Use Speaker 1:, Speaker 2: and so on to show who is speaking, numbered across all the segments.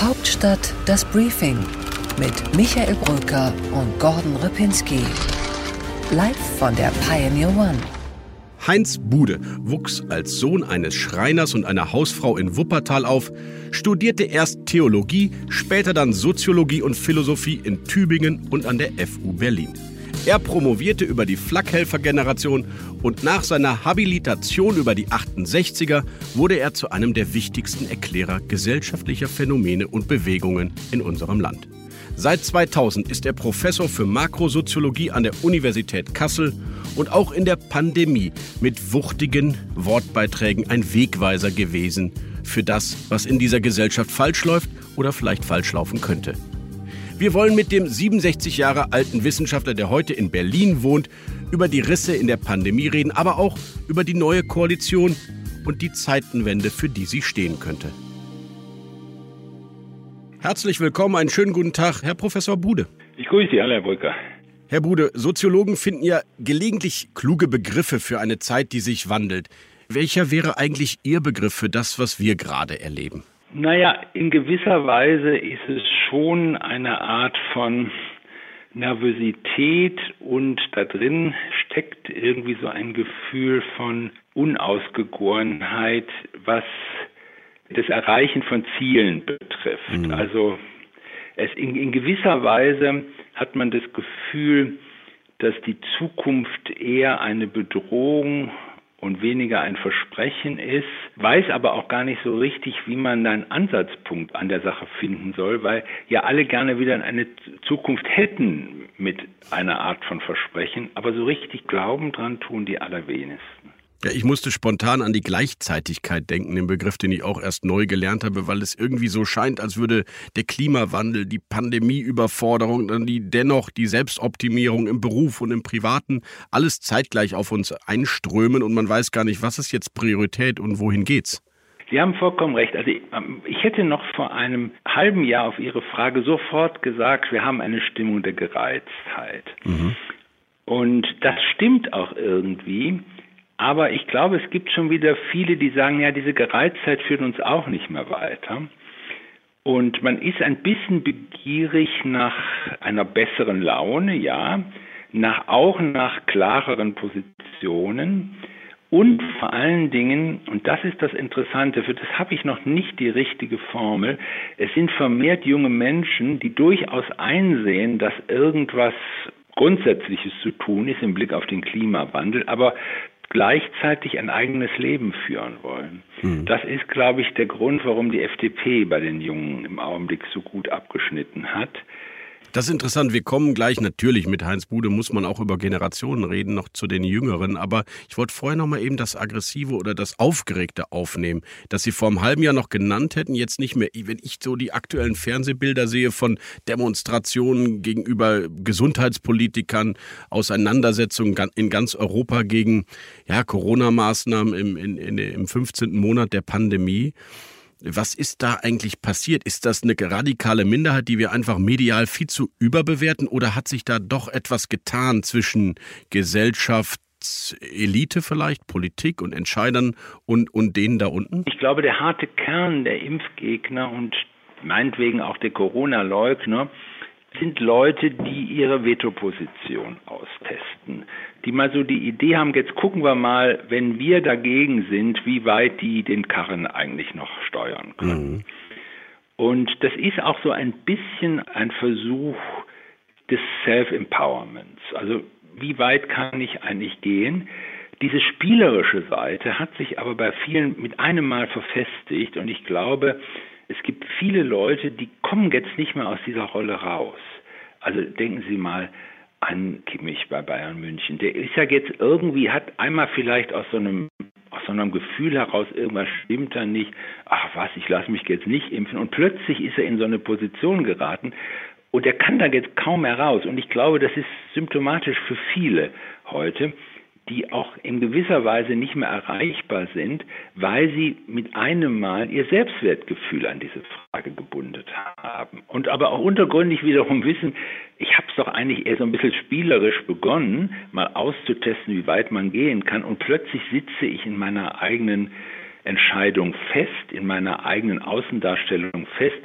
Speaker 1: Hauptstadt das Briefing mit Michael Brücker und Gordon Ripinski. Live von der Pioneer One.
Speaker 2: Heinz Bude wuchs als Sohn eines Schreiners und einer Hausfrau in Wuppertal auf, studierte erst Theologie, später dann Soziologie und Philosophie in Tübingen und an der FU Berlin. Er promovierte über die Flakhelfer-Generation und nach seiner Habilitation über die 68er wurde er zu einem der wichtigsten Erklärer gesellschaftlicher Phänomene und Bewegungen in unserem Land. Seit 2000 ist er Professor für Makrosoziologie an der Universität Kassel und auch in der Pandemie mit wuchtigen Wortbeiträgen ein Wegweiser gewesen für das, was in dieser Gesellschaft falsch läuft oder vielleicht falsch laufen könnte. Wir wollen mit dem 67 Jahre alten Wissenschaftler, der heute in Berlin wohnt, über die Risse in der Pandemie reden, aber auch über die neue Koalition und die Zeitenwende, für die sie stehen könnte. Herzlich willkommen, einen schönen guten Tag, Herr Professor Bude.
Speaker 3: Ich grüße Sie alle, Herr Brücker.
Speaker 2: Herr Bude, Soziologen finden ja gelegentlich kluge Begriffe für eine Zeit, die sich wandelt. Welcher wäre eigentlich Ihr Begriff für das, was wir gerade erleben?
Speaker 3: Naja, in gewisser Weise ist es schon eine Art von Nervosität und da drin steckt irgendwie so ein Gefühl von Unausgegorenheit, was das Erreichen von Zielen betrifft. Mhm. Also es in, in gewisser Weise hat man das Gefühl, dass die Zukunft eher eine Bedrohung und weniger ein Versprechen ist, weiß aber auch gar nicht so richtig, wie man einen Ansatzpunkt an der Sache finden soll, weil ja alle gerne wieder eine Zukunft hätten mit einer Art von Versprechen, aber so richtig glauben dran tun die allerwenigsten.
Speaker 2: Ja, ich musste spontan an die Gleichzeitigkeit denken, den Begriff, den ich auch erst neu gelernt habe, weil es irgendwie so scheint, als würde der Klimawandel, die Pandemieüberforderung, dann die dennoch die Selbstoptimierung im Beruf und im Privaten alles zeitgleich auf uns einströmen und man weiß gar nicht, was ist jetzt Priorität und wohin geht's.
Speaker 3: Sie haben vollkommen recht. Also ähm, ich hätte noch vor einem halben Jahr auf Ihre Frage sofort gesagt, wir haben eine Stimmung der Gereiztheit. Mhm. Und das stimmt auch irgendwie. Aber ich glaube, es gibt schon wieder viele, die sagen, ja, diese Gereiztheit führt uns auch nicht mehr weiter. Und man ist ein bisschen begierig nach einer besseren Laune, ja, nach, auch nach klareren Positionen und vor allen Dingen, und das ist das Interessante, für das habe ich noch nicht die richtige Formel, es sind vermehrt junge Menschen, die durchaus einsehen, dass irgendwas Grundsätzliches zu tun ist im Blick auf den Klimawandel, aber gleichzeitig ein eigenes Leben führen wollen. Mhm. Das ist, glaube ich, der Grund, warum die FDP bei den Jungen im Augenblick so gut abgeschnitten hat.
Speaker 2: Das ist interessant. Wir kommen gleich natürlich mit Heinz Bude, muss man auch über Generationen reden, noch zu den Jüngeren. Aber ich wollte vorher noch mal eben das Aggressive oder das Aufgeregte aufnehmen, das Sie vor einem halben Jahr noch genannt hätten, jetzt nicht mehr. Wenn ich so die aktuellen Fernsehbilder sehe von Demonstrationen gegenüber Gesundheitspolitikern, Auseinandersetzungen in ganz Europa gegen ja, Corona-Maßnahmen im, in, in, im 15. Monat der Pandemie. Was ist da eigentlich passiert? Ist das eine radikale Minderheit, die wir einfach medial viel zu überbewerten oder hat sich da doch etwas getan zwischen Gesellschaftselite vielleicht, Politik und Entscheidern und, und denen da unten?
Speaker 3: Ich glaube, der harte Kern der Impfgegner und meinetwegen auch der Corona-Leugner sind Leute, die ihre Veto-Position austesten, die mal so die Idee haben, jetzt gucken wir mal, wenn wir dagegen sind, wie weit die den Karren eigentlich noch steuern können. Mhm. Und das ist auch so ein bisschen ein Versuch des Self-Empowerments. Also wie weit kann ich eigentlich gehen? Diese spielerische Seite hat sich aber bei vielen mit einem Mal verfestigt und ich glaube, es gibt viele Leute, die kommen jetzt nicht mehr aus dieser Rolle raus. Also denken Sie mal an Kimmich bei Bayern München. Der ist ja jetzt irgendwie, hat einmal vielleicht aus so einem aus so einem Gefühl heraus, irgendwas stimmt da nicht, ach was, ich lasse mich jetzt nicht impfen. Und plötzlich ist er in so eine Position geraten und er kann da jetzt kaum mehr raus. Und ich glaube, das ist symptomatisch für viele heute die auch in gewisser Weise nicht mehr erreichbar sind, weil sie mit einem Mal ihr Selbstwertgefühl an diese Frage gebunden haben. Und aber auch untergründig wiederum wissen, ich habe es doch eigentlich eher so ein bisschen spielerisch begonnen, mal auszutesten, wie weit man gehen kann. Und plötzlich sitze ich in meiner eigenen Entscheidung fest, in meiner eigenen Außendarstellung fest.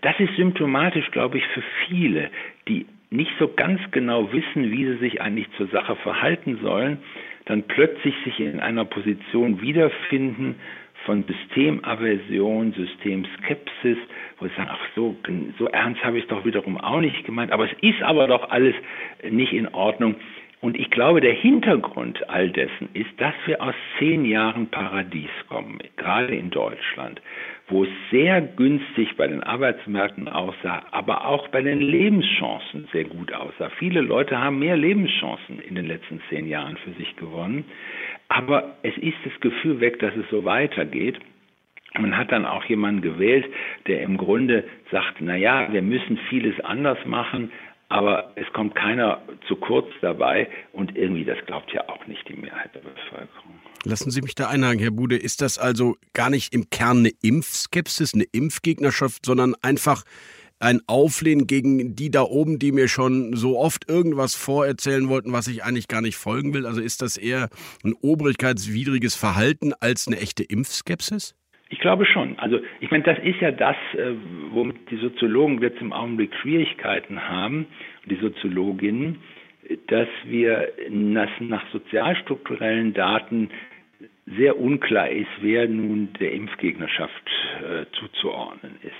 Speaker 3: das ist symptomatisch, glaube ich, für viele, die nicht so ganz genau wissen, wie sie sich eigentlich zur Sache verhalten sollen, dann plötzlich sich in einer Position wiederfinden von Systemaversion, Systemskepsis, wo sie sagen, ach so, so ernst habe ich es doch wiederum auch nicht gemeint, aber es ist aber doch alles nicht in Ordnung. Und ich glaube, der Hintergrund all dessen ist, dass wir aus zehn Jahren Paradies kommen, gerade in Deutschland, wo es sehr günstig bei den Arbeitsmärkten aussah, aber auch bei den Lebenschancen sehr gut aussah. Viele Leute haben mehr Lebenschancen in den letzten zehn Jahren für sich gewonnen. Aber es ist das Gefühl weg, dass es so weitergeht. Man hat dann auch jemanden gewählt, der im Grunde sagt, na ja, wir müssen vieles anders machen, aber es kommt keiner zu kurz dabei und irgendwie das glaubt ja auch nicht die Mehrheit der Bevölkerung.
Speaker 2: Lassen Sie mich da einhaken, Herr Bude. Ist das also gar nicht im Kern eine Impfskepsis, eine Impfgegnerschaft, sondern einfach ein Auflehnen gegen die da oben, die mir schon so oft irgendwas vorerzählen wollten, was ich eigentlich gar nicht folgen will? Also ist das eher ein obrigkeitswidriges Verhalten als eine echte Impfskepsis?
Speaker 3: Ich glaube schon. Also ich meine, das ist ja das, äh, womit die Soziologen jetzt im Augenblick Schwierigkeiten haben, die Soziologinnen, dass wir nach sozialstrukturellen Daten sehr unklar ist, wer nun der Impfgegnerschaft äh, zuzuordnen ist.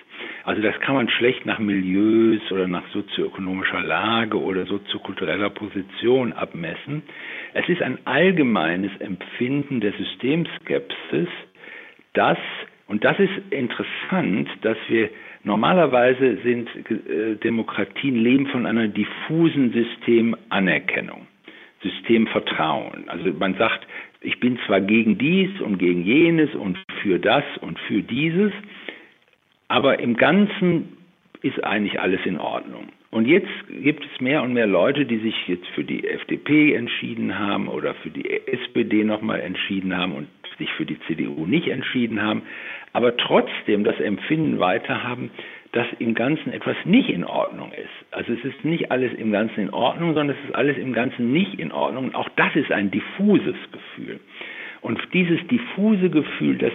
Speaker 3: Also das kann man schlecht nach Milieus oder nach sozioökonomischer Lage oder soziokultureller Position abmessen. Es ist ein allgemeines Empfinden der Systemskepsis, dass, und das ist interessant, dass wir normalerweise sind äh, Demokratien leben von einer diffusen Systemanerkennung. Systemvertrauen. Also man sagt, ich bin zwar gegen dies und gegen jenes und für das und für dieses, aber im Ganzen ist eigentlich alles in Ordnung. Und jetzt gibt es mehr und mehr Leute, die sich jetzt für die FDP entschieden haben oder für die SPD nochmal entschieden haben und sich für die CDU nicht entschieden haben, aber trotzdem das Empfinden weiter haben, dass im Ganzen etwas nicht in Ordnung ist. Also es ist nicht alles im Ganzen in Ordnung, sondern es ist alles im Ganzen nicht in Ordnung. Auch das ist ein diffuses Gefühl. Und dieses diffuse Gefühl, dass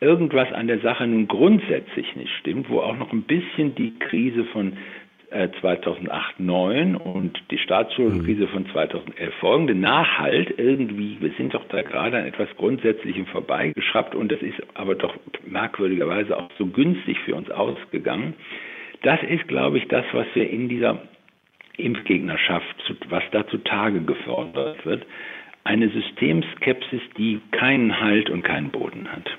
Speaker 3: irgendwas an der Sache nun grundsätzlich nicht stimmt, wo auch noch ein bisschen die Krise von 2008, 2009 und die Staatsschuldenkrise von 2011 folgende Nachhalt irgendwie, wir sind doch da gerade an etwas Grundsätzlichem vorbeigeschraubt und das ist aber doch merkwürdigerweise auch so günstig für uns ausgegangen. Das ist, glaube ich, das, was wir in dieser Impfgegnerschaft, was da zutage gefordert wird. Eine Systemskepsis, die keinen Halt und keinen Boden hat.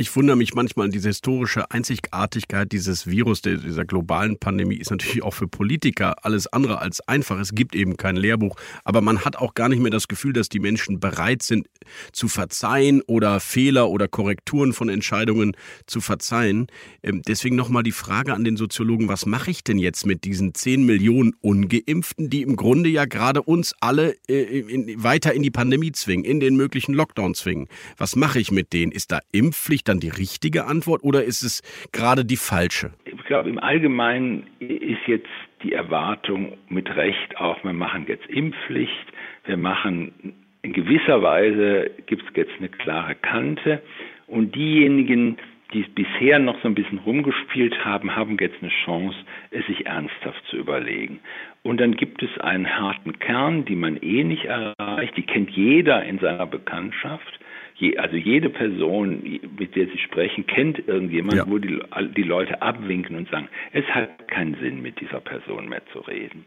Speaker 2: Ich wundere mich manchmal an diese historische Einzigartigkeit dieses Virus, dieser globalen Pandemie, ist natürlich auch für Politiker alles andere als einfach. Es gibt eben kein Lehrbuch, aber man hat auch gar nicht mehr das Gefühl, dass die Menschen bereit sind zu verzeihen oder Fehler oder Korrekturen von Entscheidungen zu verzeihen. Ähm, deswegen nochmal die Frage an den Soziologen, was mache ich denn jetzt mit diesen 10 Millionen Ungeimpften, die im Grunde ja gerade uns alle äh, weiter in die Pandemie zwingen, in den möglichen Lockdown zwingen? Was mache ich mit denen? Ist da Impfpflicht? Dann die richtige Antwort oder ist es gerade die falsche?
Speaker 3: Ich glaube, im Allgemeinen ist jetzt die Erwartung mit Recht auch, wir machen jetzt Impfpflicht, wir machen in gewisser Weise gibt es jetzt eine klare Kante und diejenigen, die es bisher noch so ein bisschen rumgespielt haben, haben jetzt eine Chance, es sich ernsthaft zu überlegen. Und dann gibt es einen harten Kern, die man eh nicht erreicht, die kennt jeder in seiner Bekanntschaft je, also jede Person, mit der Sie sprechen, kennt irgendjemand, ja. wo die, die Leute abwinken und sagen, es hat keinen Sinn, mit dieser Person mehr zu reden.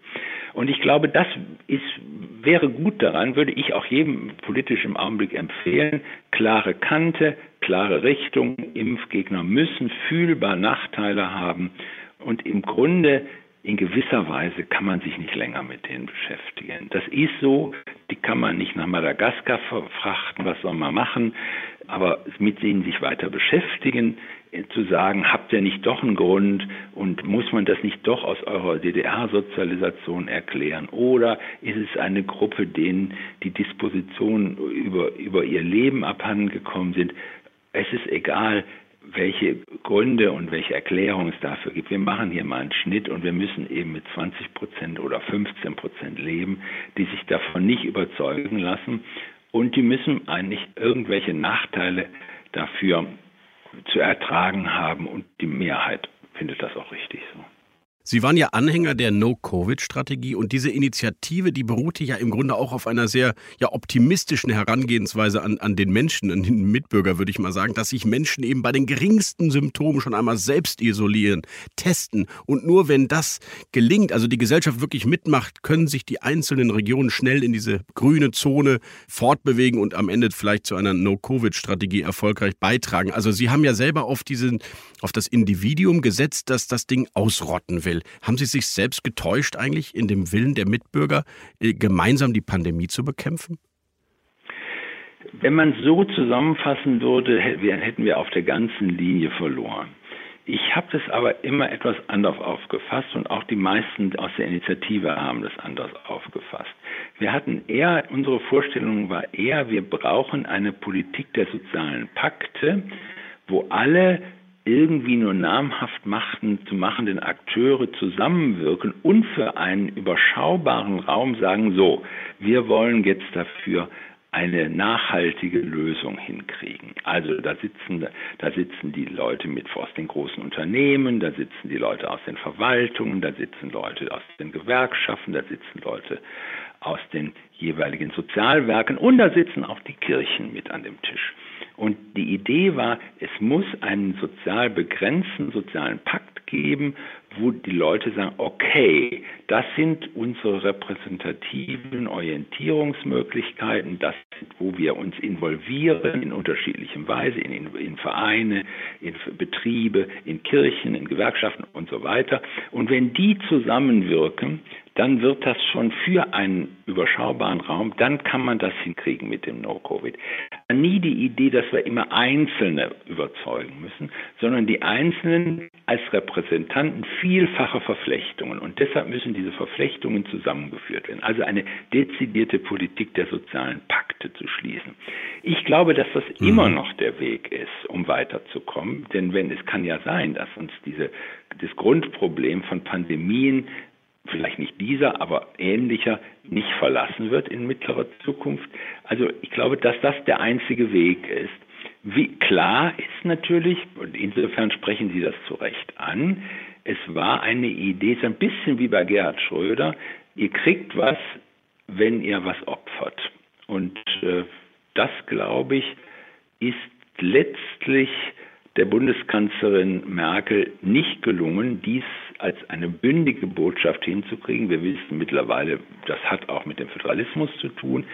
Speaker 3: Und ich glaube, das ist, wäre gut daran, würde ich auch jedem politisch im Augenblick empfehlen, klare Kante, klare Richtung, Impfgegner müssen fühlbar Nachteile haben und im Grunde in gewisser Weise kann man sich nicht länger mit denen beschäftigen. Das ist so, die kann man nicht nach Madagaskar verfrachten, was soll man machen, aber mit denen sich weiter beschäftigen, äh, zu sagen, habt ihr nicht doch einen Grund und muss man das nicht doch aus eurer DDR-Sozialisation erklären? Oder ist es eine Gruppe, denen die Dispositionen über, über ihr Leben abhandengekommen sind? Es ist egal, welche Gründe und welche Erklärungen es dafür gibt. Wir machen hier mal einen Schnitt und wir müssen eben mit 20 Prozent oder 15 Prozent leben, die sich davon nicht überzeugen lassen und die müssen eigentlich irgendwelche Nachteile dafür zu ertragen haben und die Mehrheit findet das
Speaker 2: Sie waren ja Anhänger der No-Covid-Strategie und diese Initiative, die beruhte ja im Grunde auch auf einer sehr ja, optimistischen Herangehensweise an, an den Menschen, an den Mitbürger, würde ich mal sagen, dass sich Menschen eben bei den geringsten Symptomen schon einmal selbst isolieren, testen und nur wenn das gelingt, also die Gesellschaft wirklich mitmacht, können sich die einzelnen Regionen schnell in diese grüne Zone fortbewegen und am Ende vielleicht zu einer No-Covid-Strategie erfolgreich beitragen. Also Sie haben ja selber auf diesen, auf das Individuum gesetzt, dass das Ding ausrotten will. Haben Sie sich selbst getäuscht eigentlich in dem Willen der Mitbürger, äh, gemeinsam die Pandemie zu bekämpfen?
Speaker 3: Wenn man so zusammenfassen würde, hätten wir auf der ganzen Linie verloren. Ich habe das aber immer etwas anders aufgefasst und auch die meisten aus der Initiative haben das anders aufgefasst. Wir hatten eher, unsere Vorstellung war eher, wir brauchen eine Politik der sozialen Pakte, wo alle irgendwie nur namhaft machten, zu machenden Akteure zusammenwirken und für einen überschaubaren Raum sagen, so, wir wollen jetzt dafür eine nachhaltige Lösung hinkriegen. Also da sitzen, da sitzen die Leute mit aus den großen Unternehmen, da sitzen die Leute aus den Verwaltungen, da sitzen Leute aus den Gewerkschaften, da sitzen Leute aus den jeweiligen Sozialwerken und da sitzen auch die Kirchen mit an dem Tisch. Und die Idee war, es muss einen sozial begrenzten sozialen Pakt geben, wo die Leute sagen, okay, das sind unsere repräsentativen Orientierungsmöglichkeiten, das sind, wo wir uns involvieren in unterschiedlichem Weise, in, in, in Vereine, in Betriebe, in Kirchen, in Gewerkschaften und so weiter. Und wenn die zusammenwirken, dann wird das schon für einen überschaubaren Raum, dann kann man das hinkriegen mit dem No-Covid. Nie die Idee, dass wir immer Einzelne überzeugen müssen, sondern die Einzelnen als Repräsentanten vielfacher Verflechtungen. Und deshalb müssen diese Verflechtungen zusammengeführt werden. Also eine dezidierte Politik der sozialen Pakte zu schließen. Ich glaube, dass das mhm. immer noch der Weg ist, um weiterzukommen. Denn wenn es kann ja sein, dass uns diese, das Grundproblem von Pandemien vielleicht nicht dieser, aber ähnlicher nicht verlassen wird in mittlerer Zukunft. Also ich glaube, dass das der einzige Weg ist. Wie klar ist natürlich, und insofern sprechen Sie das zu Recht an, es war eine Idee, so ein bisschen wie bei Gerhard Schröder, ihr kriegt was, wenn ihr was opfert. Und äh, das, glaube ich, ist letztlich der Bundeskanzlerin Merkel nicht gelungen, dies als eine bündige Botschaft hinzukriegen. Wir wissen mittlerweile, das hat auch mit dem Föderalismus zu tun.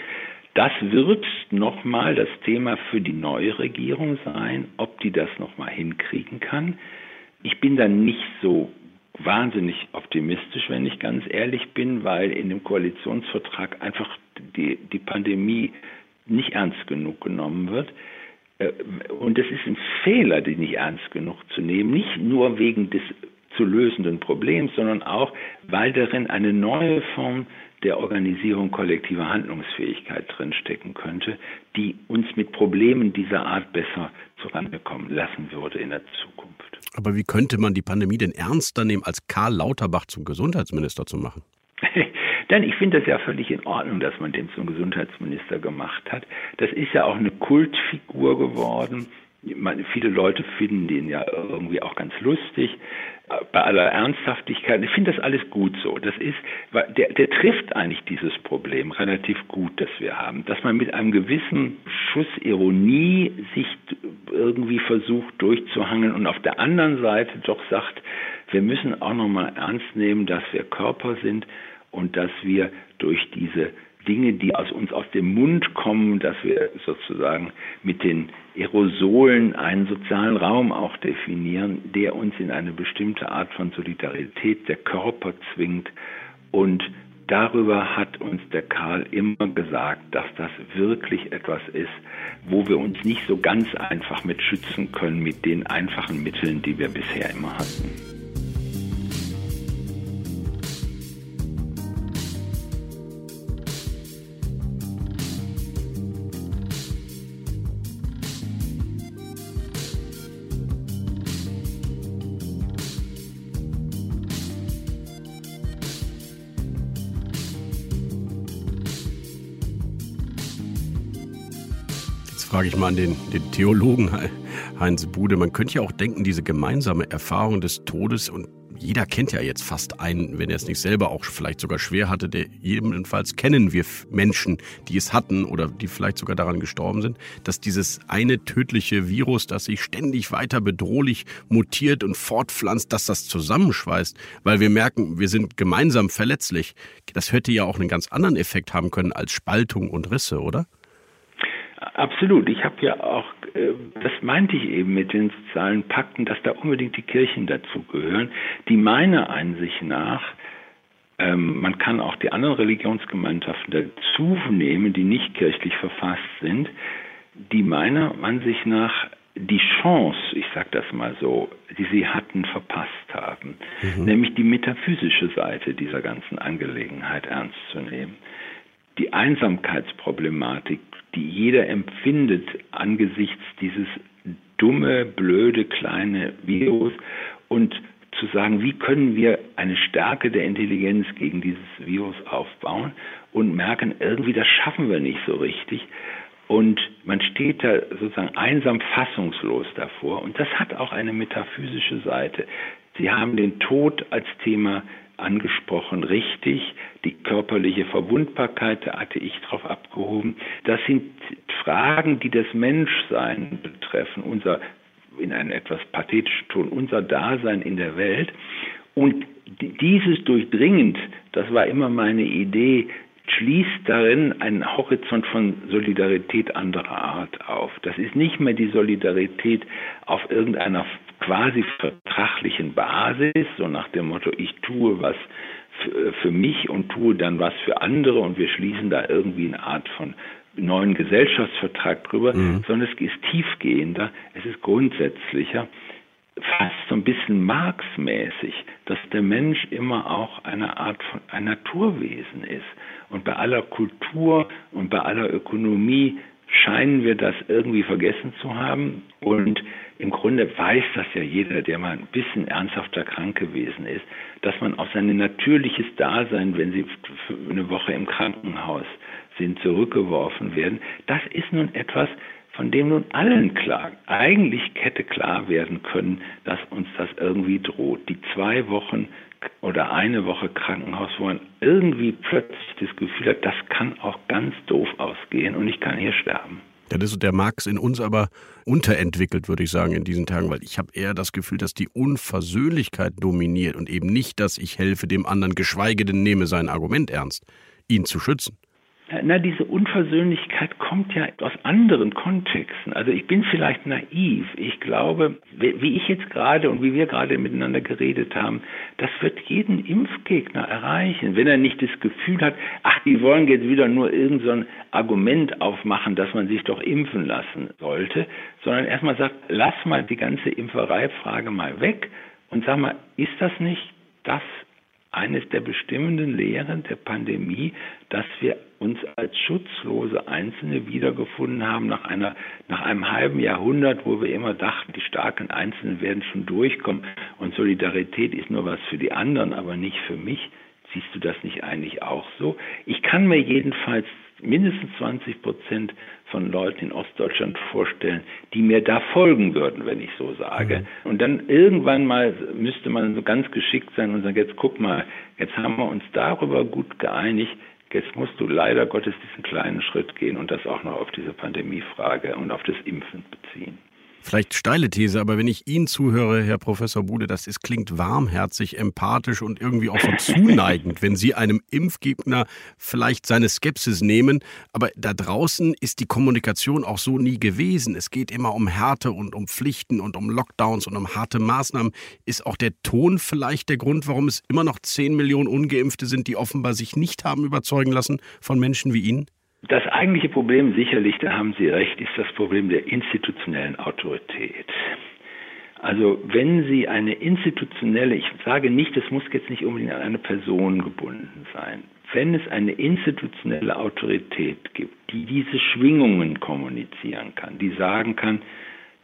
Speaker 3: Das wird nochmal das Thema für die neue Regierung sein, ob die das nochmal hinkriegen kann. Ich bin da nicht so wahnsinnig optimistisch, wenn ich ganz ehrlich bin, weil in dem Koalitionsvertrag einfach die, die Pandemie nicht ernst genug genommen wird. Äh, und es ist ein Fehler, die nicht ernst genug zu nehmen, nicht nur wegen des zu lösenden Problems, sondern auch, weil darin eine neue Form der Organisierung kollektiver Handlungsfähigkeit drinstecken könnte, die uns mit Problemen dieser Art besser zurande kommen lassen würde in der Zukunft.
Speaker 2: Aber wie könnte man die Pandemie denn ernster nehmen, als Karl Lauterbach zum Gesundheitsminister zu machen?
Speaker 3: Denn ich finde das ja völlig in Ordnung, dass man den zum Gesundheitsminister gemacht hat. Das ist ja auch eine Kultfigur geworden. Meine, viele Leute finden den ja irgendwie auch ganz lustig. Bei aller Ernsthaftigkeit, ich finde das alles gut so. Das ist, der, der trifft eigentlich dieses Problem relativ gut, das wir haben, dass man mit einem gewissen Schuss Ironie sich irgendwie versucht durchzuhangeln und auf der anderen Seite doch sagt, wir müssen auch nochmal ernst nehmen, dass wir Körper sind und dass wir durch diese Dinge, die aus uns aus dem Mund kommen, dass wir sozusagen mit den Aerosolen einen sozialen Raum auch definieren, der uns in eine bestimmte Art von Solidarität der Körper zwingt. Und darüber hat uns der Karl immer gesagt, dass das wirklich etwas ist, wo wir uns nicht so ganz einfach mit schützen können mit den einfachen Mitteln, die wir bisher immer hatten.
Speaker 2: Frage ich mal an den, den Theologen Heinz Bude. Man könnte ja auch denken, diese gemeinsame Erfahrung des Todes und jeder kennt ja jetzt fast einen, wenn er es nicht selber auch vielleicht sogar schwer hatte, der jedenfalls kennen wir Menschen, die es hatten oder die vielleicht sogar daran gestorben sind, dass dieses eine tödliche Virus, das sich ständig weiter bedrohlich mutiert und fortpflanzt, dass das zusammenschweißt, weil wir merken, wir sind gemeinsam verletzlich. Das hätte ja auch einen ganz anderen Effekt haben können als Spaltung und Risse, oder?
Speaker 3: Absolut. Ich habe ja auch, äh, das meinte ich eben mit den sozialen Pakten, dass da unbedingt die Kirchen dazu gehören, die meiner Einsicht nach, ähm, man kann auch die anderen Religionsgemeinschaften dazu nehmen, die nicht kirchlich verfasst sind, die meiner Ansicht nach die Chance, ich sage das mal so, die sie hatten, verpasst haben, mhm. nämlich die metaphysische Seite dieser ganzen Angelegenheit ernst zu nehmen. Die Einsamkeitsproblematik, die jeder empfindet angesichts dieses dumme, blöde, kleine Virus und zu sagen, wie können wir eine Stärke der Intelligenz gegen dieses Virus aufbauen und merken, irgendwie das schaffen wir nicht so richtig. Und man steht da sozusagen einsam fassungslos davor. Und das hat auch eine metaphysische Seite. Sie haben den Tod als Thema angesprochen, richtig. Die körperliche Verwundbarkeit, da hatte ich drauf abgehoben. Das sind Fragen, die das Menschsein betreffen, unser, in einem etwas pathetischen Ton, unser Dasein in der Welt. Und dieses durchdringend, das war immer meine Idee, schließt darin einen Horizont von Solidarität anderer Art auf. Das ist nicht mehr die Solidarität auf irgendeiner quasi vertraglichen Basis, so nach dem Motto, ich tue was für mich und tue dann was für andere und wir schließen da irgendwie eine Art von neuen Gesellschaftsvertrag drüber, mhm. sondern es ist tiefgehender, es ist grundsätzlicher, fast so ein bisschen Marx-mäßig, dass der Mensch immer auch eine Art von ein Naturwesen ist. Und bei aller Kultur und bei aller Ökonomie scheinen wir das irgendwie vergessen zu haben. Und im Grunde weiß das ja jeder, der mal ein bisschen ernsthafter krank gewesen ist, dass man auf sein natürliches Dasein, wenn sie eine Woche im Krankenhaus sind, zurückgeworfen werden. Das ist nun etwas, von dem nun allen klar, eigentlich hätte klar werden können, dass uns das irgendwie droht. Die zwei Wochen oder eine Woche Krankenhaus, wo man irgendwie plötzlich das Gefühl hat, das kann auch ganz doof ausgehen und ich kann hier sterben.
Speaker 2: Das ist der Marx in uns aber unterentwickelt, würde ich sagen, in diesen Tagen, weil ich habe eher das Gefühl, dass die Unversöhnlichkeit dominiert und eben nicht, dass ich helfe dem anderen, geschweige denn nehme sein Argument ernst, ihn zu schützen.
Speaker 3: Na, diese Unversöhnlichkeit kommt ja aus anderen Kontexten. Also ich bin vielleicht naiv. Ich glaube, wie ich jetzt gerade und wie wir gerade miteinander geredet haben, das wird jeden Impfgegner erreichen, wenn er nicht das Gefühl hat, ach, die wollen jetzt wieder nur irgendein so Argument aufmachen, dass man sich doch impfen lassen sollte, sondern erstmal sagt, lass mal die ganze Impfereifrage mal weg und sag mal, ist das nicht das eines der bestimmenden Lehren der Pandemie, dass wir uns als schutzlose Einzelne wiedergefunden haben nach einer, nach einem halben Jahrhundert, wo wir immer dachten, die starken Einzelnen werden schon durchkommen und Solidarität ist nur was für die anderen, aber nicht für mich. Siehst du das nicht eigentlich auch so? Ich kann mir jedenfalls mindestens 20 Prozent von Leuten in Ostdeutschland vorstellen, die mir da folgen würden, wenn ich so sage. Mhm. Und dann irgendwann mal müsste man so ganz geschickt sein und sagen, jetzt guck mal, jetzt haben wir uns darüber gut geeinigt, jetzt musst du leider Gottes diesen kleinen Schritt gehen und das auch noch auf diese Pandemiefrage und auf das Impfen beziehen.
Speaker 2: Vielleicht steile These, aber wenn ich Ihnen zuhöre, Herr Professor Bude, das ist, klingt warmherzig, empathisch und irgendwie auch so zuneigend, wenn Sie einem Impfgegner vielleicht seine Skepsis nehmen. Aber da draußen ist die Kommunikation auch so nie gewesen. Es geht immer um Härte und um Pflichten und um Lockdowns und um harte Maßnahmen. Ist auch der Ton vielleicht der Grund, warum es immer noch 10 Millionen Ungeimpfte sind, die offenbar sich nicht haben überzeugen lassen von Menschen wie Ihnen?
Speaker 3: Das eigentliche Problem, sicherlich, da haben Sie recht, ist das Problem der institutionellen Autorität. Also wenn Sie eine institutionelle, ich sage nicht, es muss jetzt nicht unbedingt an eine Person gebunden sein, wenn es eine institutionelle Autorität gibt, die diese Schwingungen kommunizieren kann, die sagen kann,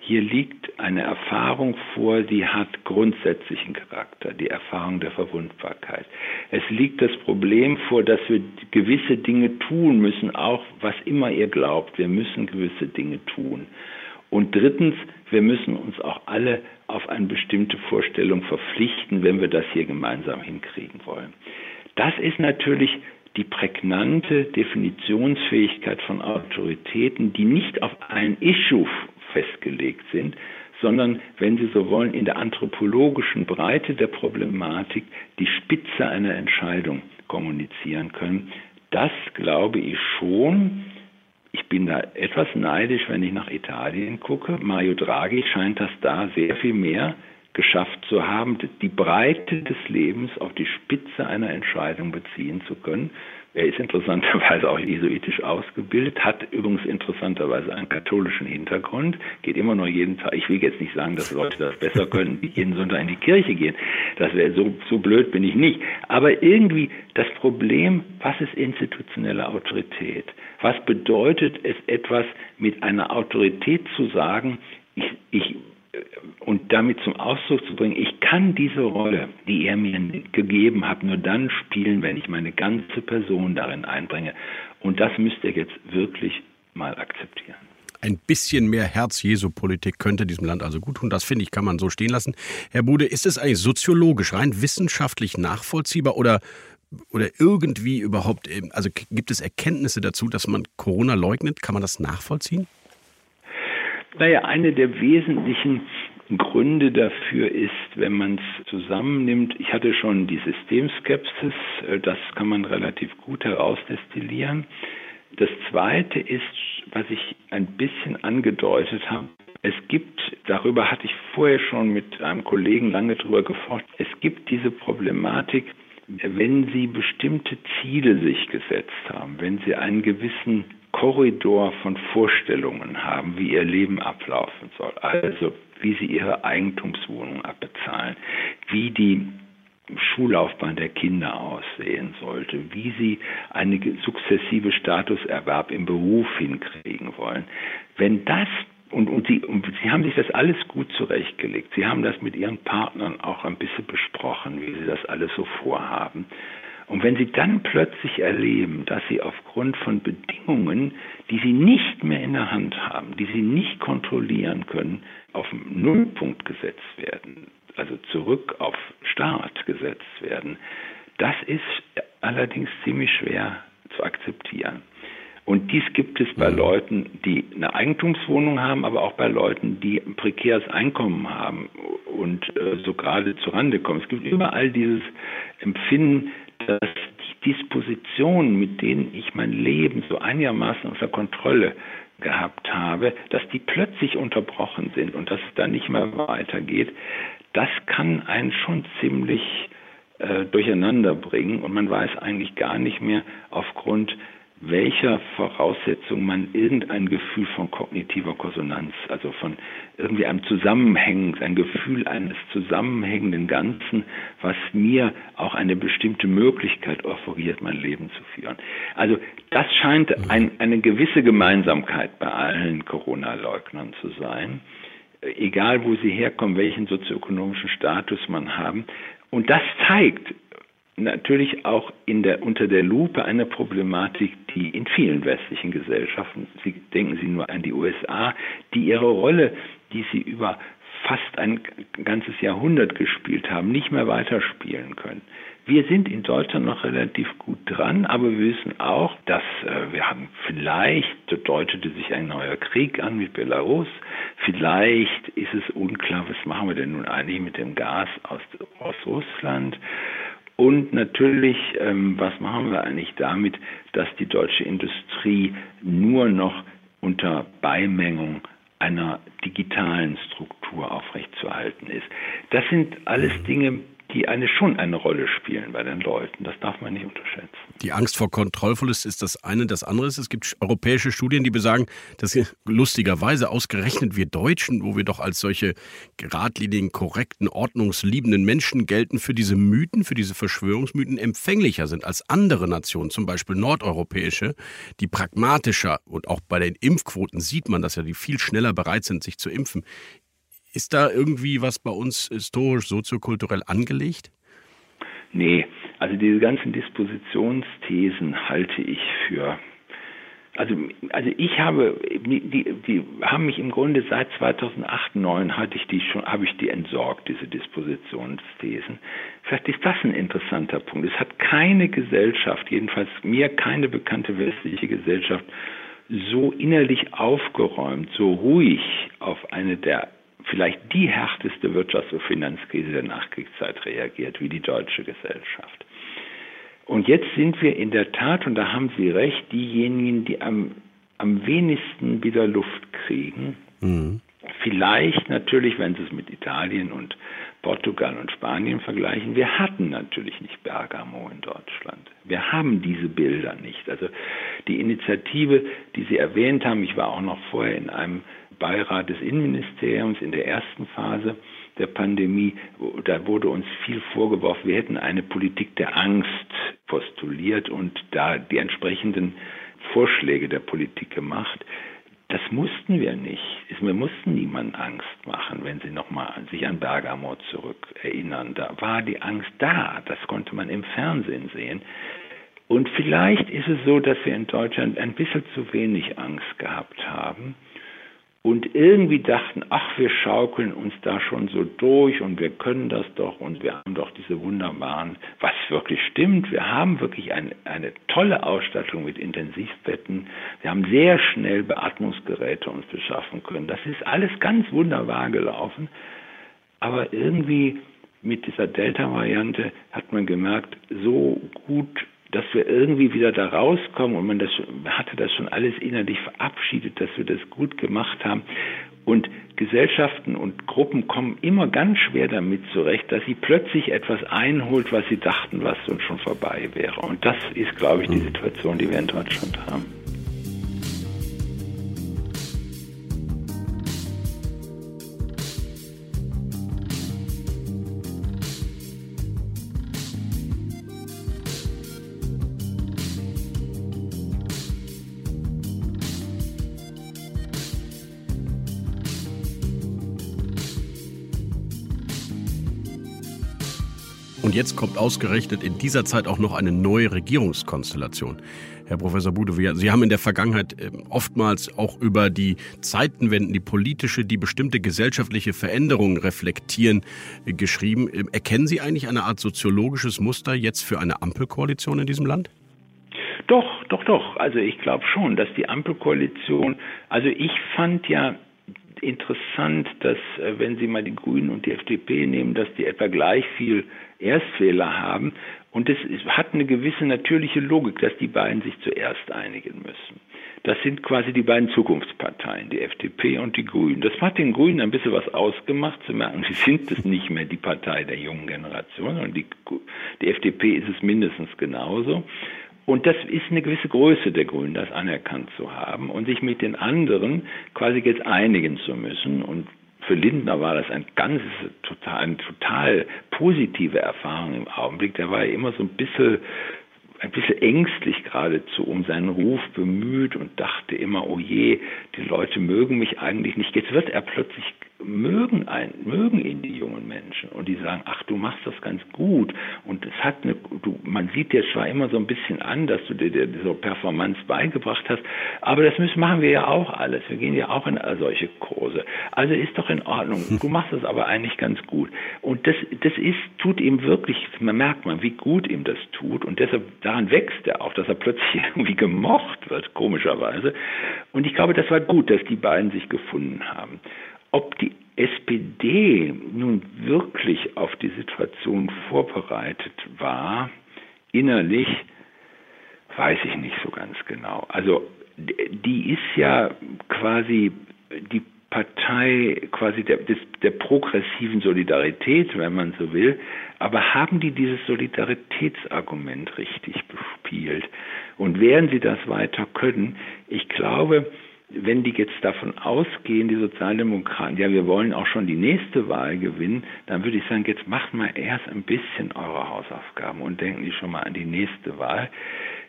Speaker 3: hier liegt eine Erfahrung vor, die hat grundsätzlichen Charakter, die Erfahrung der Verwundbarkeit. Es liegt das Problem vor, dass wir gewisse Dinge tun müssen, auch was immer ihr glaubt, wir müssen gewisse Dinge tun. Und drittens, wir müssen uns auch alle auf eine bestimmte Vorstellung verpflichten, wenn wir das hier gemeinsam hinkriegen wollen. Das ist natürlich die prägnante Definitionsfähigkeit von Autoritäten, die nicht auf ein Issue festgelegt sind, sondern, wenn Sie so wollen, in der anthropologischen Breite der Problematik die Spitze einer Entscheidung kommunizieren können. Das glaube ich schon. Ich bin da etwas neidisch, wenn ich nach Italien gucke. Mario Draghi scheint das da sehr viel mehr geschafft zu haben, die Breite des Lebens auf die Spitze einer Entscheidung beziehen zu können. Er ist interessanterweise auch jesuitisch ausgebildet, hat übrigens interessanterweise einen katholischen Hintergrund, geht immer noch jeden Tag. Ich will jetzt nicht sagen, dass Leute das besser können, jeden Sonntag in die Kirche gehen. Das wäre so, so blöd bin ich nicht. Aber irgendwie das Problem, was ist institutionelle Autorität? Was bedeutet es etwas mit einer Autorität zu sagen, ich, ich und damit zum Ausdruck zu bringen, ich kann diese Rolle, die er mir gegeben hat, nur dann spielen, wenn ich meine ganze Person darin einbringe. Und das müsst ihr jetzt wirklich mal akzeptieren.
Speaker 2: Ein bisschen mehr Herz-Jesu-Politik könnte diesem Land also gut tun. Das finde ich, kann man so stehen lassen. Herr Bude, ist es eigentlich soziologisch, rein wissenschaftlich nachvollziehbar oder, oder irgendwie überhaupt, also gibt es Erkenntnisse dazu, dass man Corona leugnet? Kann man das nachvollziehen?
Speaker 3: Naja, eine der wesentlichen Gründe dafür ist, wenn man es zusammennimmt, ich hatte schon die Systemskepsis, äh, das kann man relativ gut herausdestillieren. Das zweite ist, was ich ein bisschen angedeutet habe, es gibt, darüber hatte ich vorher schon mit einem Kollegen lange drüber geforscht, es gibt diese Problematik, wenn Sie bestimmte Ziele sich gesetzt haben, wenn Sie einen gewissen Korridor von Vorstellungen haben, wie ihr Leben ablaufen soll. Also wie sie ihre Eigentumswohnung abbezahlen, wie die Schullaufbahn der Kinder aussehen sollte, wie sie eine sukzessive Statuserwerb im Beruf hinkriegen wollen. Wenn das und, und, sie, und sie haben sich das alles gut zurechtgelegt. Sie haben das mit ihren Partnern auch ein bisschen besprochen, wie sie das alles so vorhaben. Und wenn Sie dann plötzlich erleben, dass Sie aufgrund von Bedingungen, die Sie nicht mehr in der Hand haben, die Sie nicht kontrollieren können, auf den Nullpunkt gesetzt werden, also zurück auf Start gesetzt werden, das ist allerdings ziemlich schwer zu akzeptieren. Und dies gibt es bei mhm. Leuten, die eine Eigentumswohnung haben, aber auch bei Leuten, die ein prekäres Einkommen haben und äh, so gerade zurande kommen. Es gibt überall dieses Empfinden, dass die Dispositionen, mit denen ich mein Leben so einigermaßen unter Kontrolle gehabt habe, dass die plötzlich unterbrochen sind und dass es da nicht mehr weitergeht, das kann einen schon ziemlich äh, durcheinander bringen und man weiß eigentlich gar nicht mehr aufgrund welcher Voraussetzung man irgendein Gefühl von kognitiver Konsonanz, also von irgendwie einem Zusammenhängen, ein Gefühl eines zusammenhängenden Ganzen, was mir auch eine bestimmte Möglichkeit offeriert, mein Leben zu führen. Also das scheint ein, eine gewisse Gemeinsamkeit bei allen Corona-Leugnern zu sein, egal wo sie herkommen, welchen sozioökonomischen Status man haben. Und das zeigt, natürlich auch in der, unter der Lupe eine Problematik, die in vielen westlichen Gesellschaften, Sie, denken Sie nur an die USA, die ihre Rolle, die sie über fast ein ganzes Jahrhundert gespielt haben, nicht mehr weiterspielen können. Wir sind in Deutschland noch relativ gut dran, aber wir wissen auch, dass äh, wir haben vielleicht, deutete sich ein neuer Krieg an mit Belarus, vielleicht ist es unklar, was machen wir denn nun eigentlich mit dem Gas aus, aus Russland. Und natürlich, ähm, was machen wir eigentlich damit, dass die deutsche Industrie nur noch unter Beimengung einer digitalen Struktur aufrechtzuerhalten ist. Das sind alles. Dinge, die eine schon eine Rolle spielen bei den Leuten. Das darf man nicht unterschätzen.
Speaker 2: Die Angst vor Kontrollverlust ist das eine. Das andere ist, es gibt europäische Studien, die besagen, dass lustigerweise ausgerechnet wir Deutschen, wo wir doch als solche geradlinigen, korrekten, ordnungsliebenden Menschen gelten, für diese Mythen, für diese Verschwörungsmythen empfänglicher sind als andere Nationen, zum Beispiel nordeuropäische, die pragmatischer und auch bei den Impfquoten sieht man dass ja, die viel schneller bereit sind, sich zu impfen. Ist da irgendwie was bei uns historisch, soziokulturell angelegt?
Speaker 3: Nee, also diese ganzen Dispositionsthesen halte ich für also, also ich habe, die, die haben mich im Grunde seit 2008, 2009 hatte ich die schon, habe ich die entsorgt, diese Dispositionsthesen. Vielleicht ist das ein interessanter Punkt. Es hat keine Gesellschaft, jedenfalls mir keine bekannte westliche Gesellschaft, so innerlich aufgeräumt, so ruhig auf eine der vielleicht die härteste Wirtschafts- und Finanzkrise der Nachkriegszeit reagiert wie die deutsche Gesellschaft. Und jetzt sind wir in der Tat, und da haben Sie recht, diejenigen, die am, am wenigsten wieder Luft kriegen. Mhm. Vielleicht natürlich, wenn Sie es mit Italien und Portugal und Spanien vergleichen, wir hatten natürlich nicht Bergamo in Deutschland. Wir haben diese Bilder nicht. Also die Initiative, die Sie erwähnt haben, ich war auch noch vorher in einem Beirat des Innenministeriums in der ersten Phase der Pandemie, da wurde uns viel vorgeworfen, wir hätten eine Politik der Angst postuliert und da die entsprechenden Vorschläge der Politik gemacht. Das mussten wir nicht. Wir mussten niemandem Angst machen, wenn Sie nochmal sich an Bergamo zurückerinnern. Da war die Angst da. Das konnte man im Fernsehen sehen. Und vielleicht ist es so, dass wir in Deutschland ein bisschen zu wenig Angst gehabt haben und irgendwie dachten, ach, wir schaukeln uns da schon so durch und wir können das doch und wir haben doch diese wunderbaren, was wirklich stimmt, wir haben wirklich eine, eine tolle Ausstattung mit Intensivbetten, wir haben sehr schnell Beatmungsgeräte uns beschaffen können. Das ist alles ganz wunderbar gelaufen, aber irgendwie mit dieser Delta-Variante hat man gemerkt, so gut dass wir irgendwie wieder da rauskommen und man das hatte das schon alles innerlich verabschiedet, dass wir das gut gemacht haben. Und Gesellschaften und Gruppen kommen immer ganz schwer damit zurecht, dass sie plötzlich etwas einholt, was sie dachten, was schon vorbei wäre. Und das ist, glaube ich, die hm. Situation, die wir in Deutschland haben.
Speaker 2: Jetzt kommt ausgerechnet in dieser Zeit auch noch eine neue Regierungskonstellation. Herr Professor Bude, Sie haben in der Vergangenheit ähm, oftmals auch über die Zeitenwenden, die politische, die bestimmte gesellschaftliche Veränderungen reflektieren, äh, geschrieben. Ähm, erkennen Sie eigentlich eine Art soziologisches Muster jetzt für eine Ampelkoalition in diesem Land?
Speaker 3: Doch, doch, doch. Also ich glaube schon, dass die Ampelkoalition, also ich fand ja interessant, dass äh, wenn Sie mal die Grünen und die FDP nehmen, dass die etwa gleich viel Erstfehler haben. Und es hat eine gewisse natürliche Logik, dass die beiden sich zuerst einigen müssen. Das sind quasi die beiden Zukunftsparteien, die FDP und die Grünen. Das hat den Grünen ein bisschen was ausgemacht, zu merken, sie sind es nicht mehr die Partei der jungen Generation, und die, die FDP ist es mindestens genauso. Und das ist eine gewisse Größe der Grünen, das anerkannt zu haben und sich mit den anderen quasi jetzt einigen zu müssen. Und für Lindner war das ein ganz total, eine total positive Erfahrung im Augenblick. Der war ja immer so ein bisschen ein bisschen ängstlich geradezu um seinen Ruf bemüht und dachte immer, oh je, die Leute mögen mich eigentlich nicht. Jetzt wird er plötzlich mögen ein, mögen ihn die jungen Menschen und die sagen, ach, du machst das ganz gut und es hat eine, du, man sieht dir zwar immer so ein bisschen an, dass du dir, dir so Performance beigebracht hast, aber das müssen, machen wir ja auch alles. Wir gehen ja auch in solche Kurse. Also ist doch in Ordnung. Du machst das aber eigentlich ganz gut. Und das, das ist, tut ihm wirklich, man merkt man, wie gut ihm das tut und deshalb, daran wächst er auch, dass er plötzlich irgendwie gemocht wird, komischerweise. Und ich glaube, das war gut, dass die beiden sich gefunden haben. Ob die SPD nun wirklich auf die Situation vorbereitet war, innerlich, weiß ich nicht so ganz genau. Also die ist ja quasi die Partei quasi der, des, der progressiven Solidarität, wenn man so will. Aber haben die dieses Solidaritätsargument richtig bespielt? Und werden sie das weiter können? Ich glaube, wenn die jetzt davon ausgehen, die Sozialdemokraten, ja, wir wollen auch schon die nächste Wahl gewinnen, dann würde ich sagen, jetzt macht mal erst ein bisschen eure Hausaufgaben und denken die schon mal an die nächste Wahl.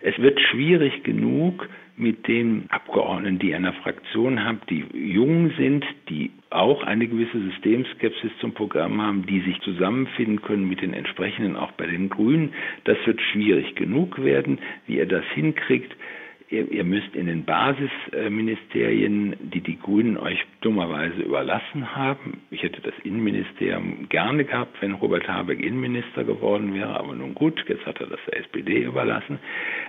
Speaker 3: Es wird schwierig genug mit den Abgeordneten, die einer Fraktion haben, die jung sind, die auch eine gewisse Systemskepsis zum Programm haben, die sich zusammenfinden können mit den entsprechenden auch bei den Grünen. Das wird schwierig genug werden, wie ihr das hinkriegt Ihr, ihr müsst in den Basisministerien, die die Grünen euch dummerweise überlassen haben, ich hätte das Innenministerium gerne gehabt, wenn Robert Habeck Innenminister geworden wäre, aber nun gut, jetzt hat er das der SPD überlassen.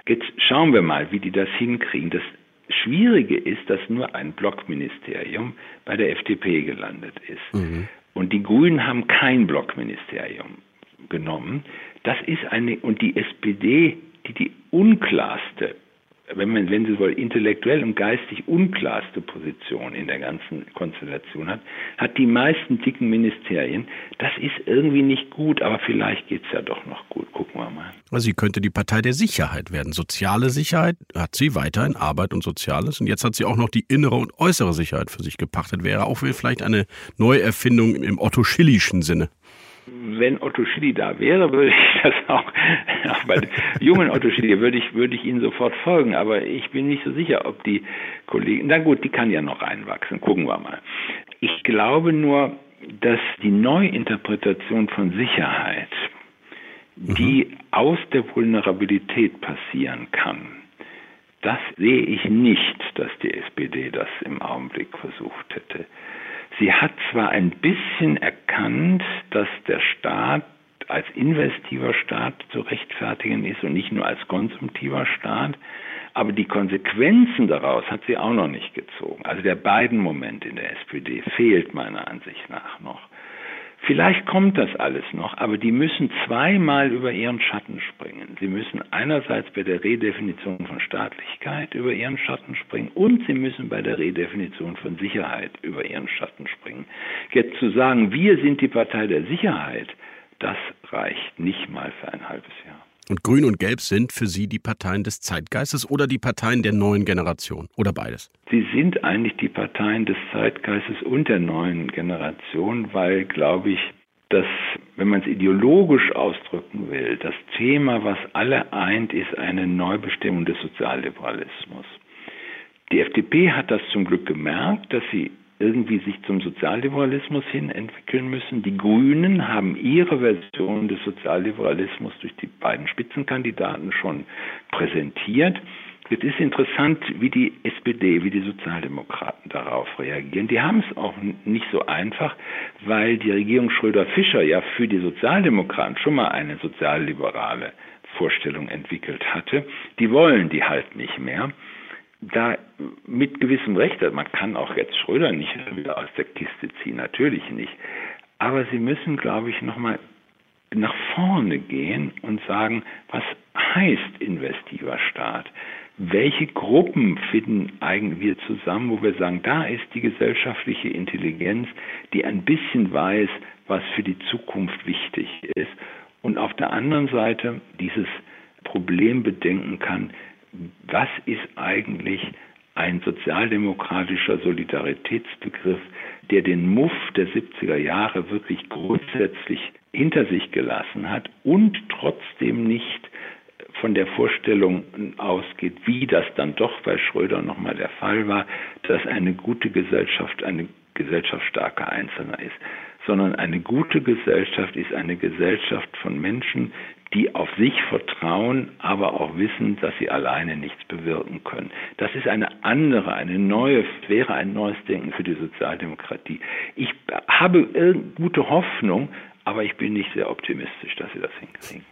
Speaker 3: Jetzt schauen wir mal, wie die das hinkriegen. Das Schwierige ist, dass nur ein Blockministerium bei der FDP gelandet ist. Mhm. Und die Grünen haben kein Blockministerium genommen. Das ist eine, und die SPD, die die unklarste wenn man, wenn Sie wohl, intellektuell und geistig unklarste Position in der ganzen Konstellation hat, hat die meisten dicken Ministerien. Das ist irgendwie nicht gut, aber vielleicht geht es ja doch noch gut. Gucken wir mal.
Speaker 2: Also sie könnte die Partei der Sicherheit werden. Soziale Sicherheit hat sie weiterhin, Arbeit und Soziales. Und jetzt hat sie auch noch die innere und äußere Sicherheit für sich gepachtet. Wäre auch vielleicht eine Neuerfindung im Otto-Schillischen Sinne
Speaker 3: wenn Otto Schilly da wäre, würde ich das auch, auch bei jungen Otto Schilly würde ich, würde ich Ihnen sofort folgen, aber ich bin nicht so sicher, ob die Kollegen, na gut, die kann ja noch reinwachsen, gucken wir mal. Ich glaube nur, dass die Neuinterpretation von Sicherheit, die mhm. aus der Vulnerabilität passieren kann, das sehe ich nicht, dass die SPD das im Augenblick versucht hätte. Sie hat zwar ein bisschen erkannt, dass der Staat als investiver Staat zu rechtfertigen ist und nicht nur als konsumtiver Staat, aber die Konsequenzen daraus hat sie auch noch nicht gezogen. Also der beiden Moment in der SPD fehlt meiner Ansicht nach noch. Vielleicht kommt das alles noch, aber die müssen zweimal über ihren Schatten springen. Sie müssen einerseits bei der Redefinition von Staatlichkeit über ihren Schatten springen und sie müssen bei der Redefinition von Sicherheit über ihren Schatten springen. Jetzt zu sagen, wir sind die Partei der Sicherheit, das reicht nicht mal für ein halbes Jahr.
Speaker 2: Und Grün und Gelb sind für Sie die Parteien des Zeitgeistes oder die Parteien der neuen Generation oder beides?
Speaker 3: Sie sind eigentlich die Parteien des Zeitgeistes und der neuen Generation, weil, glaube ich, dass, wenn man es ideologisch ausdrücken will, das Thema, was alle eint, ist eine Neubestimmung des Sozialliberalismus. Die FDP hat das zum Glück gemerkt, dass sie irgendwie sich zum Sozialliberalismus hin entwickeln müssen. Die Grünen haben ihre Version des Sozialliberalismus durch die beiden Spitzenkandidaten schon präsentiert. Es ist interessant, wie die SPD, wie die Sozialdemokraten darauf reagieren. Die haben es auch nicht so einfach, weil die Regierung Schröder-Fischer ja für die Sozialdemokraten schon mal eine sozialliberale Vorstellung entwickelt hatte. Die wollen die halt nicht mehr da mit gewissem Recht, man kann auch jetzt Schröder nicht wieder aus der Kiste ziehen, natürlich nicht. Aber sie müssen, glaube ich, nochmal nach vorne gehen und sagen, was heißt investiver Staat? Welche Gruppen finden eigentlich wir zusammen, wo wir sagen, da ist die gesellschaftliche Intelligenz, die ein bisschen weiß, was für die Zukunft wichtig ist und auf der anderen Seite dieses Problem bedenken kann, was ist eigentlich ein sozialdemokratischer Solidaritätsbegriff, der den Muff der 70er Jahre wirklich grundsätzlich hinter sich gelassen hat und trotzdem nicht von der Vorstellung ausgeht, wie das dann doch bei Schröder nochmal der Fall war, dass eine gute Gesellschaft eine gesellschaftsstarke Einzelner ist, sondern eine gute Gesellschaft ist eine Gesellschaft von Menschen, die auf sich vertrauen, aber auch wissen, dass sie alleine nichts bewirken können. Das ist eine andere, eine neue, wäre ein neues Denken für die Sozialdemokratie. Ich habe gute Hoffnung, aber ich bin nicht sehr optimistisch, dass sie das hinkriegen.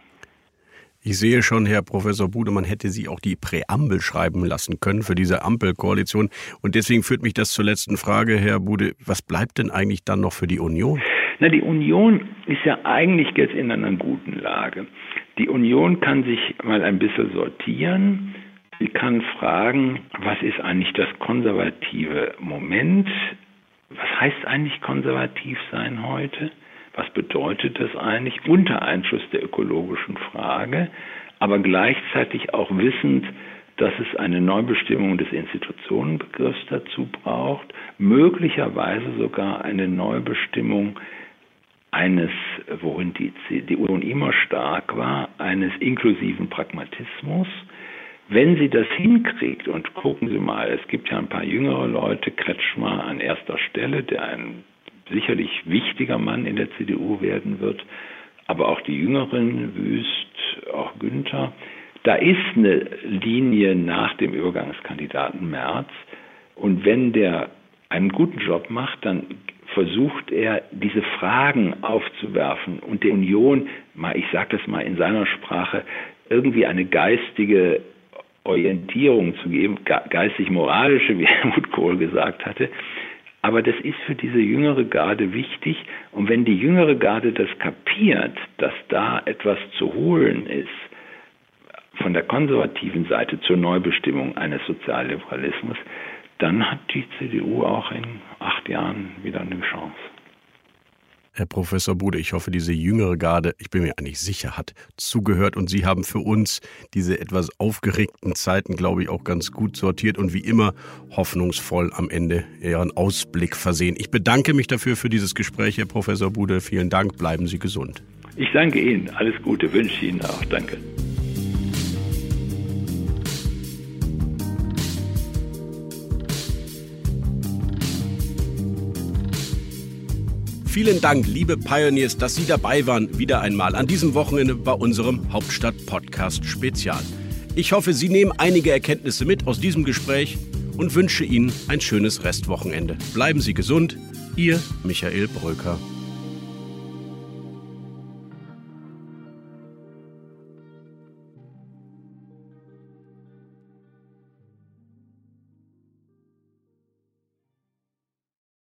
Speaker 2: Ich sehe schon, Herr Professor Bude, man hätte Sie auch die Präambel schreiben lassen können für diese Ampelkoalition. Und deswegen führt mich das zur letzten Frage, Herr Bude. Was bleibt denn eigentlich dann noch für die Union?
Speaker 3: Na, die Union ist ja eigentlich jetzt in einer guten Lage. Die Union kann sich mal ein bisschen sortieren. Sie kann fragen, was ist eigentlich das konservative Moment? Was heißt eigentlich konservativ sein heute? Was bedeutet das eigentlich unter Einfluss der ökologischen Frage, aber gleichzeitig auch wissend, dass es eine Neubestimmung des Institutionenbegriffs dazu braucht, möglicherweise sogar eine Neubestimmung eines, worin die CDU immer stark war, eines inklusiven Pragmatismus. Wenn sie das hinkriegt, und gucken Sie mal, es gibt ja ein paar jüngere Leute, Kretschmer an erster Stelle, der ein sicherlich wichtiger Mann in der CDU werden wird, aber auch die Jüngeren, Wüst, auch Günther, da ist eine Linie nach dem Übergangskandidaten Merz. Und wenn der einen guten Job macht, dann versucht er, diese Fragen aufzuwerfen und der Union, mal, ich sage das mal in seiner Sprache, irgendwie eine geistige Orientierung zu geben, geistig-moralische, wie Helmut Kohl gesagt hatte. Aber das ist für diese jüngere Garde wichtig. Und wenn die jüngere Garde das kapiert, dass da etwas zu holen ist, von der konservativen Seite zur Neubestimmung eines Sozialliberalismus, dann hat die CDU auch in acht Jahren wieder eine Chance.
Speaker 2: Herr Professor Bude, ich hoffe, diese jüngere Garde, ich bin mir eigentlich sicher, hat zugehört und Sie haben für uns diese etwas aufgeregten Zeiten, glaube ich, auch ganz gut sortiert und wie immer hoffnungsvoll am Ende Ihren Ausblick versehen. Ich bedanke mich dafür für dieses Gespräch, Herr Professor Bude. Vielen Dank, bleiben Sie gesund.
Speaker 3: Ich danke Ihnen. Alles Gute, wünsche Ihnen auch. Danke.
Speaker 2: Vielen Dank, liebe Pioneers, dass Sie dabei waren, wieder einmal an diesem Wochenende bei unserem Hauptstadt-Podcast Spezial. Ich hoffe, Sie nehmen einige Erkenntnisse mit aus diesem Gespräch und wünsche Ihnen ein schönes Restwochenende. Bleiben Sie gesund, Ihr Michael Bröker.